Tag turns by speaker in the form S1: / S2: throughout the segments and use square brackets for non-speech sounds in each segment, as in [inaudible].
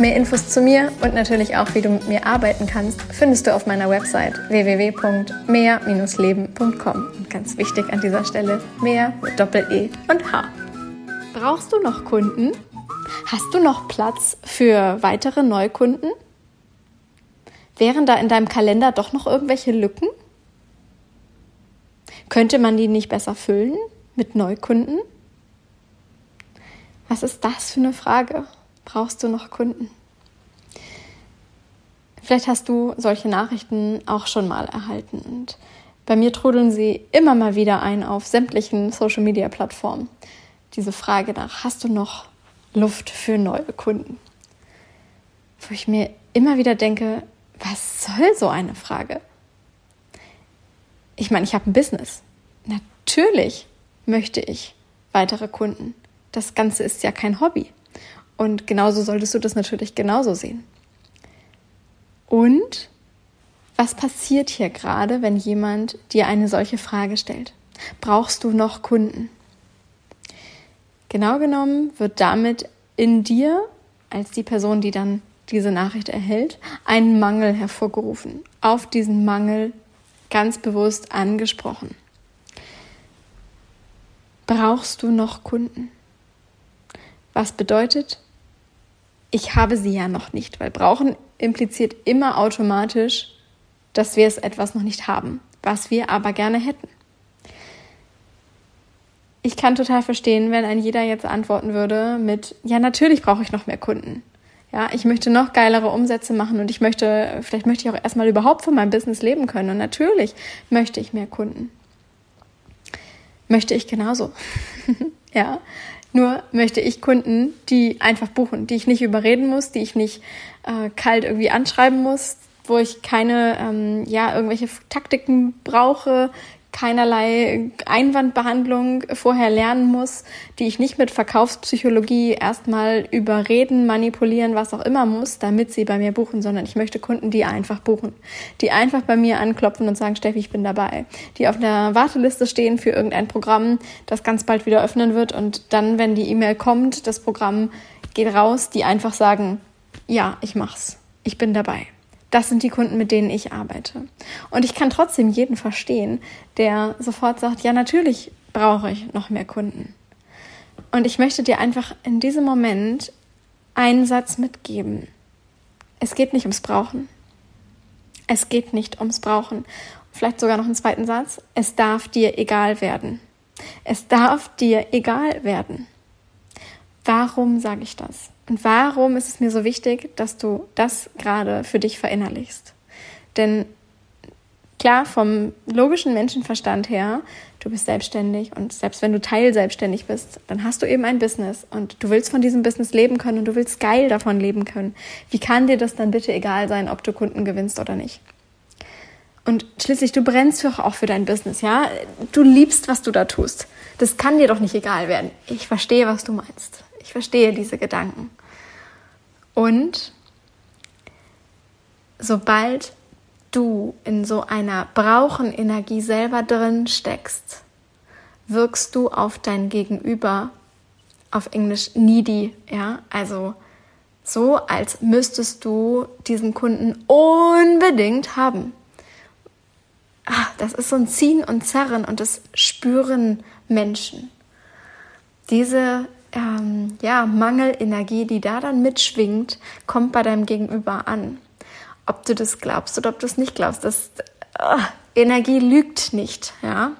S1: Mehr Infos zu mir und natürlich auch, wie du mit mir arbeiten kannst, findest du auf meiner Website www.mehr-leben.com. Und ganz wichtig an dieser Stelle, mehr mit Doppel-E und H. Brauchst du noch Kunden? Hast du noch Platz für weitere Neukunden? Wären da in deinem Kalender doch noch irgendwelche Lücken? Könnte man die nicht besser füllen mit Neukunden? Was ist das für eine Frage? Brauchst du noch Kunden? Vielleicht hast du solche Nachrichten auch schon mal erhalten und bei mir trudeln sie immer mal wieder ein auf sämtlichen Social-Media-Plattformen. Diese Frage nach, hast du noch Luft für neue Kunden? Wo ich mir immer wieder denke, was soll so eine Frage? Ich meine, ich habe ein Business. Natürlich möchte ich weitere Kunden. Das Ganze ist ja kein Hobby. Und genauso solltest du das natürlich genauso sehen. Und was passiert hier gerade, wenn jemand dir eine solche Frage stellt? Brauchst du noch Kunden? Genau genommen wird damit in dir, als die Person, die dann diese Nachricht erhält, ein Mangel hervorgerufen. Auf diesen Mangel ganz bewusst angesprochen. Brauchst du noch Kunden? Was bedeutet, ich habe sie ja noch nicht, weil brauchen impliziert immer automatisch, dass wir es etwas noch nicht haben, was wir aber gerne hätten. Ich kann total verstehen, wenn ein jeder jetzt antworten würde mit, ja, natürlich brauche ich noch mehr Kunden. Ja, ich möchte noch geilere Umsätze machen und ich möchte, vielleicht möchte ich auch erstmal überhaupt von meinem Business leben können. Und natürlich möchte ich mehr Kunden. Möchte ich genauso. [laughs] ja, nur möchte ich Kunden, die einfach buchen, die ich nicht überreden muss, die ich nicht äh, kalt irgendwie anschreiben muss, wo ich keine, ähm, ja, irgendwelche Taktiken brauche, keinerlei Einwandbehandlung vorher lernen muss, die ich nicht mit Verkaufspsychologie erstmal überreden, manipulieren, was auch immer muss, damit sie bei mir buchen, sondern ich möchte Kunden, die einfach buchen, die einfach bei mir anklopfen und sagen, Steffi, ich bin dabei, die auf der Warteliste stehen für irgendein Programm, das ganz bald wieder öffnen wird und dann, wenn die E-Mail kommt, das Programm geht raus, die einfach sagen, ja, ich mach's, ich bin dabei. Das sind die Kunden, mit denen ich arbeite. Und ich kann trotzdem jeden verstehen, der sofort sagt, ja, natürlich brauche ich noch mehr Kunden. Und ich möchte dir einfach in diesem Moment einen Satz mitgeben. Es geht nicht ums Brauchen. Es geht nicht ums Brauchen. Vielleicht sogar noch einen zweiten Satz. Es darf dir egal werden. Es darf dir egal werden. Warum sage ich das? Und warum ist es mir so wichtig, dass du das gerade für dich verinnerlichst? Denn klar, vom logischen Menschenverstand her, du bist selbstständig und selbst wenn du teilselbstständig bist, dann hast du eben ein Business und du willst von diesem Business leben können und du willst geil davon leben können. Wie kann dir das dann bitte egal sein, ob du Kunden gewinnst oder nicht? Und schließlich, du brennst doch auch für dein Business, ja? Du liebst, was du da tust. Das kann dir doch nicht egal werden. Ich verstehe, was du meinst. Ich verstehe diese Gedanken. Und sobald du in so einer Brauchen-Energie selber drin steckst, wirkst du auf dein Gegenüber, auf Englisch needy, ja, also so, als müsstest du diesen Kunden unbedingt haben. Ach, das ist so ein Ziehen und Zerren und das spüren Menschen. Diese ja, Mangelenergie, die da dann mitschwingt, kommt bei deinem Gegenüber an. Ob du das glaubst oder ob du es nicht glaubst, das äh, Energie lügt nicht, ja.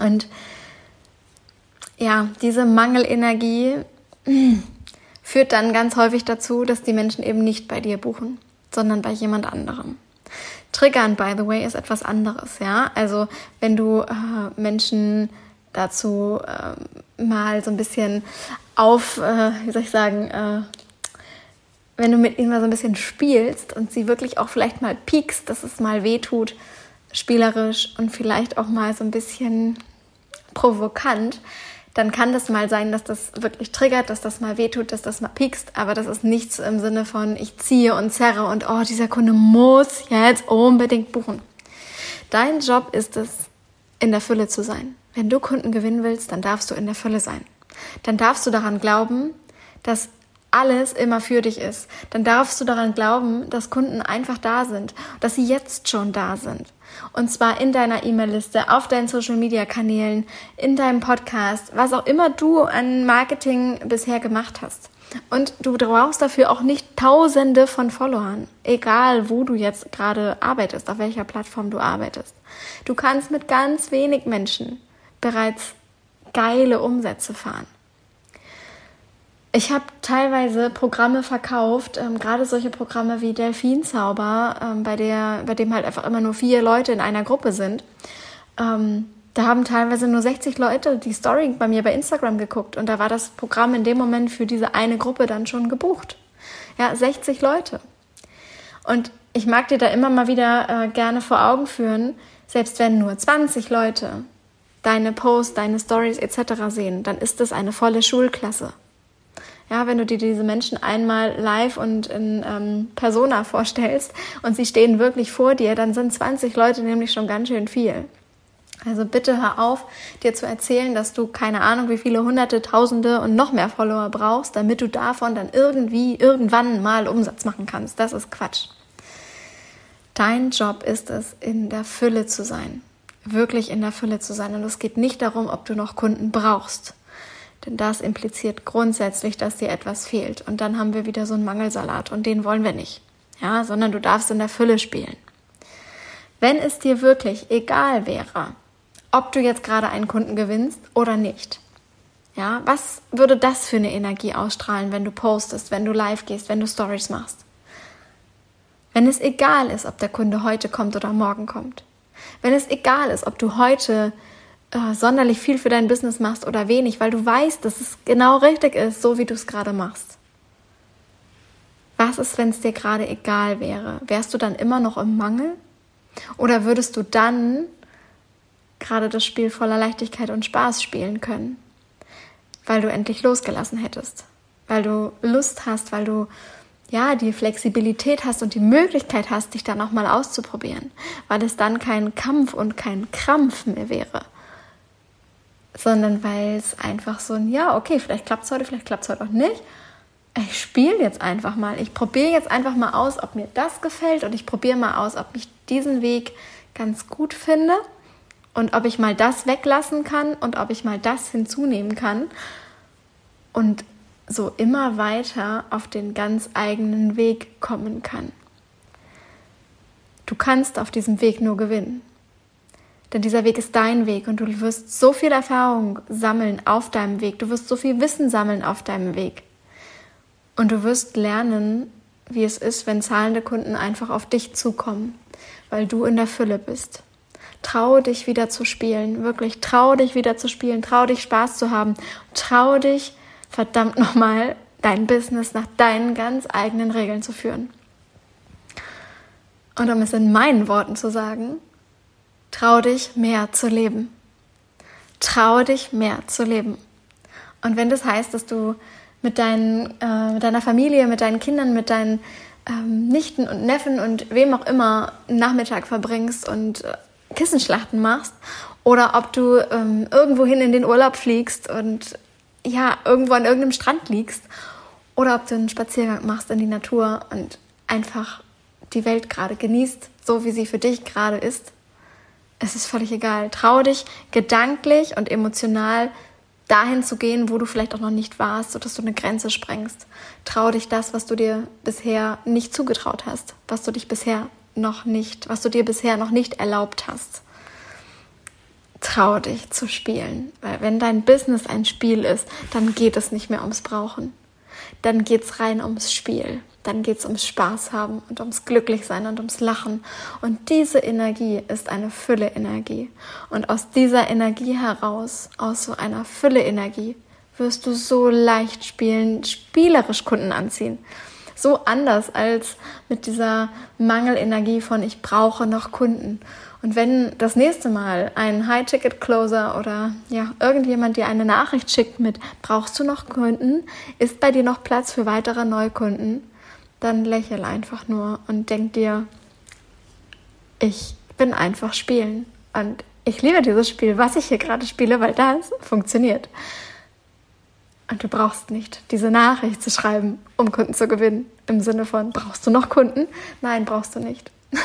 S1: Und ja, diese Mangelenergie mh, führt dann ganz häufig dazu, dass die Menschen eben nicht bei dir buchen, sondern bei jemand anderem. Triggern, by the way, ist etwas anderes, ja. Also wenn du äh, Menschen dazu äh, mal so ein bisschen auf, äh, wie soll ich sagen, äh, wenn du mit ihnen mal so ein bisschen spielst und sie wirklich auch vielleicht mal piekst, dass es mal weh tut, spielerisch und vielleicht auch mal so ein bisschen provokant, dann kann das mal sein, dass das wirklich triggert, dass das mal wehtut, dass das mal piekst, aber das ist nichts im Sinne von ich ziehe und zerre und oh, dieser Kunde muss jetzt unbedingt buchen. Dein Job ist es, in der Fülle zu sein. Wenn du Kunden gewinnen willst, dann darfst du in der Fülle sein. Dann darfst du daran glauben, dass alles immer für dich ist. Dann darfst du daran glauben, dass Kunden einfach da sind, dass sie jetzt schon da sind. Und zwar in deiner E-Mail-Liste, auf deinen Social-Media-Kanälen, in deinem Podcast, was auch immer du an Marketing bisher gemacht hast. Und du brauchst dafür auch nicht Tausende von Followern, egal wo du jetzt gerade arbeitest, auf welcher Plattform du arbeitest. Du kannst mit ganz wenig Menschen bereits geile Umsätze fahren. Ich habe teilweise Programme verkauft, ähm, gerade solche Programme wie Delfinzauber, ähm, bei, der, bei dem halt einfach immer nur vier Leute in einer Gruppe sind. Ähm, da haben teilweise nur 60 Leute die Story bei mir bei Instagram geguckt und da war das Programm in dem Moment für diese eine Gruppe dann schon gebucht. Ja, 60 Leute. Und ich mag dir da immer mal wieder äh, gerne vor Augen führen, selbst wenn nur 20 Leute deine Posts, deine Stories etc. sehen, dann ist das eine volle Schulklasse. Ja, wenn du dir diese Menschen einmal live und in ähm, Persona vorstellst und sie stehen wirklich vor dir, dann sind 20 Leute nämlich schon ganz schön viel. Also bitte hör auf, dir zu erzählen, dass du keine Ahnung, wie viele hunderte, tausende und noch mehr Follower brauchst, damit du davon dann irgendwie irgendwann mal Umsatz machen kannst. Das ist Quatsch. Dein Job ist es, in der Fülle zu sein. Wirklich in der Fülle zu sein. Und es geht nicht darum, ob du noch Kunden brauchst. Denn das impliziert grundsätzlich, dass dir etwas fehlt. Und dann haben wir wieder so einen Mangelsalat und den wollen wir nicht. Ja, sondern du darfst in der Fülle spielen. Wenn es dir wirklich egal wäre, ob du jetzt gerade einen Kunden gewinnst oder nicht. Ja, was würde das für eine Energie ausstrahlen, wenn du postest, wenn du live gehst, wenn du Stories machst? Wenn es egal ist, ob der Kunde heute kommt oder morgen kommt. Wenn es egal ist, ob du heute äh, sonderlich viel für dein Business machst oder wenig, weil du weißt, dass es genau richtig ist, so wie du es gerade machst. Was ist, wenn es dir gerade egal wäre? Wärst du dann immer noch im Mangel? Oder würdest du dann gerade das Spiel voller Leichtigkeit und Spaß spielen können? Weil du endlich losgelassen hättest. Weil du Lust hast, weil du ja, die Flexibilität hast und die Möglichkeit hast, dich dann auch mal auszuprobieren, weil es dann kein Kampf und kein Krampf mehr wäre, sondern weil es einfach so ein, ja, okay, vielleicht klappt es heute, vielleicht klappt es heute auch nicht. Ich spiele jetzt einfach mal. Ich probiere jetzt einfach mal aus, ob mir das gefällt und ich probiere mal aus, ob ich diesen Weg ganz gut finde und ob ich mal das weglassen kann und ob ich mal das hinzunehmen kann und so immer weiter auf den ganz eigenen Weg kommen kann. Du kannst auf diesem Weg nur gewinnen. Denn dieser Weg ist dein Weg und du wirst so viel Erfahrung sammeln auf deinem Weg. Du wirst so viel Wissen sammeln auf deinem Weg. Und du wirst lernen, wie es ist, wenn zahlende Kunden einfach auf dich zukommen, weil du in der Fülle bist. Trau dich wieder zu spielen, wirklich trau dich wieder zu spielen, trau dich Spaß zu haben, trau dich verdammt nochmal dein Business nach deinen ganz eigenen Regeln zu führen. Und um es in meinen Worten zu sagen, Trau dich mehr zu leben. Trau dich mehr zu leben. Und wenn das heißt, dass du mit, deinen, äh, mit deiner Familie, mit deinen Kindern, mit deinen ähm, Nichten und Neffen und wem auch immer einen Nachmittag verbringst und äh, Kissenschlachten machst oder ob du ähm, irgendwohin in den Urlaub fliegst und ja, irgendwo an irgendeinem Strand liegst oder ob du einen Spaziergang machst in die Natur und einfach die Welt gerade genießt, so wie sie für dich gerade ist, es ist völlig egal. Trau dich gedanklich und emotional dahin zu gehen, wo du vielleicht auch noch nicht warst, sodass du eine Grenze sprengst. Trau dich das, was du dir bisher nicht zugetraut hast, was du dich bisher noch nicht, was du dir bisher noch nicht erlaubt hast. Trau dich zu spielen, weil wenn dein Business ein Spiel ist, dann geht es nicht mehr ums Brauchen. Dann geht's rein ums Spiel dann geht es ums Spaß haben und ums Glücklichsein und ums Lachen. Und diese Energie ist eine Fülle-Energie. Und aus dieser Energie heraus, aus so einer Fülle-Energie, wirst du so leicht spielen, spielerisch Kunden anziehen. So anders als mit dieser Mangelenergie von ich brauche noch Kunden. Und wenn das nächste Mal ein High-Ticket-Closer oder ja, irgendjemand dir eine Nachricht schickt mit brauchst du noch Kunden, ist bei dir noch Platz für weitere Neukunden, dann lächel einfach nur und denk dir, ich bin einfach spielen. Und ich liebe dieses Spiel, was ich hier gerade spiele, weil das funktioniert. Und du brauchst nicht diese Nachricht zu schreiben, um Kunden zu gewinnen. Im Sinne von, brauchst du noch Kunden? Nein, brauchst du nicht. [laughs]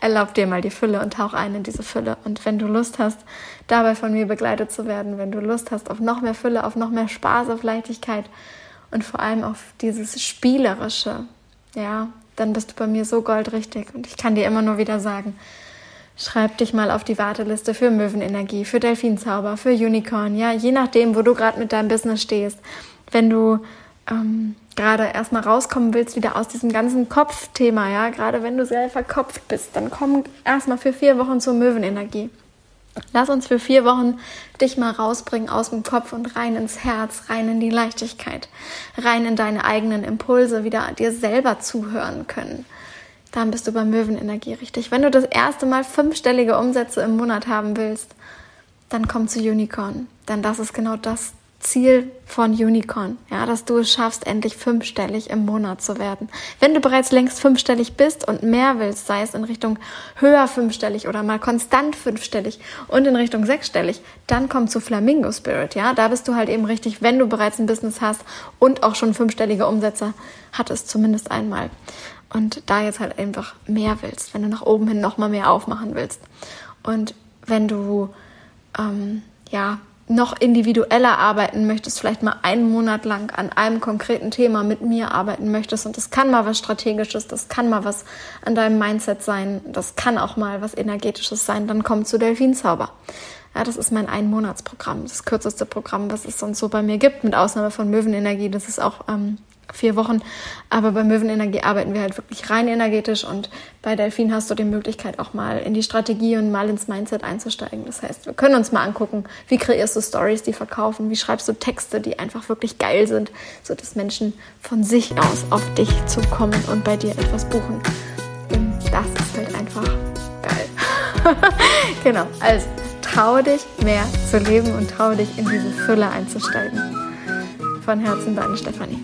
S1: Erlaub dir mal die Fülle und tauch ein in diese Fülle. Und wenn du Lust hast, dabei von mir begleitet zu werden, wenn du Lust hast auf noch mehr Fülle, auf noch mehr Spaß, auf Leichtigkeit und vor allem auf dieses Spielerische, ja, dann bist du bei mir so goldrichtig. Und ich kann dir immer nur wieder sagen, schreib dich mal auf die Warteliste für Möwenenergie, für Delfinzauber, für Unicorn, ja, je nachdem, wo du gerade mit deinem Business stehst. Wenn du ähm, gerade erstmal rauskommen willst, wieder aus diesem ganzen Kopfthema, ja, gerade wenn du sehr verkopft bist, dann komm erstmal für vier Wochen zur Möwenenergie. Lass uns für vier Wochen dich mal rausbringen aus dem Kopf und rein ins Herz, rein in die Leichtigkeit, rein in deine eigenen Impulse, wieder dir selber zuhören können. Dann bist du bei Möwenenergie richtig. Wenn du das erste Mal fünfstellige Umsätze im Monat haben willst, dann komm zu Unicorn. Denn das ist genau das Ziel von Unicorn, ja, dass du es schaffst, endlich fünfstellig im Monat zu werden. Wenn du bereits längst fünfstellig bist und mehr willst, sei es in Richtung höher fünfstellig oder mal konstant fünfstellig und in Richtung sechsstellig, dann komm zu Flamingo Spirit, ja. Da bist du halt eben richtig, wenn du bereits ein Business hast und auch schon fünfstellige Umsätze hattest, zumindest einmal. Und da jetzt halt einfach mehr willst, wenn du nach oben hin nochmal mehr aufmachen willst. Und wenn du, ähm, ja, noch individueller arbeiten möchtest, vielleicht mal einen Monat lang an einem konkreten Thema mit mir arbeiten möchtest und das kann mal was Strategisches, das kann mal was an deinem Mindset sein, das kann auch mal was Energetisches sein, dann komm zu Delfinzauber. Ja, das ist mein Einmonatsprogramm, das kürzeste Programm, was es sonst so bei mir gibt, mit Ausnahme von Möwenenergie. Das ist auch ähm, vier Wochen. Aber bei Möwenenergie arbeiten wir halt wirklich rein energetisch und bei Delfin hast du die Möglichkeit auch mal in die Strategie und mal ins Mindset einzusteigen. Das heißt, wir können uns mal angucken, wie kreierst du Stories, die verkaufen, wie schreibst du Texte, die einfach wirklich geil sind, so dass Menschen von sich aus auf dich zukommen und bei dir etwas buchen. Und das ist halt einfach geil. [laughs] genau, also traue dich mehr zu leben und traue dich in diese Fülle einzusteigen. Von Herzen deine Stefanie.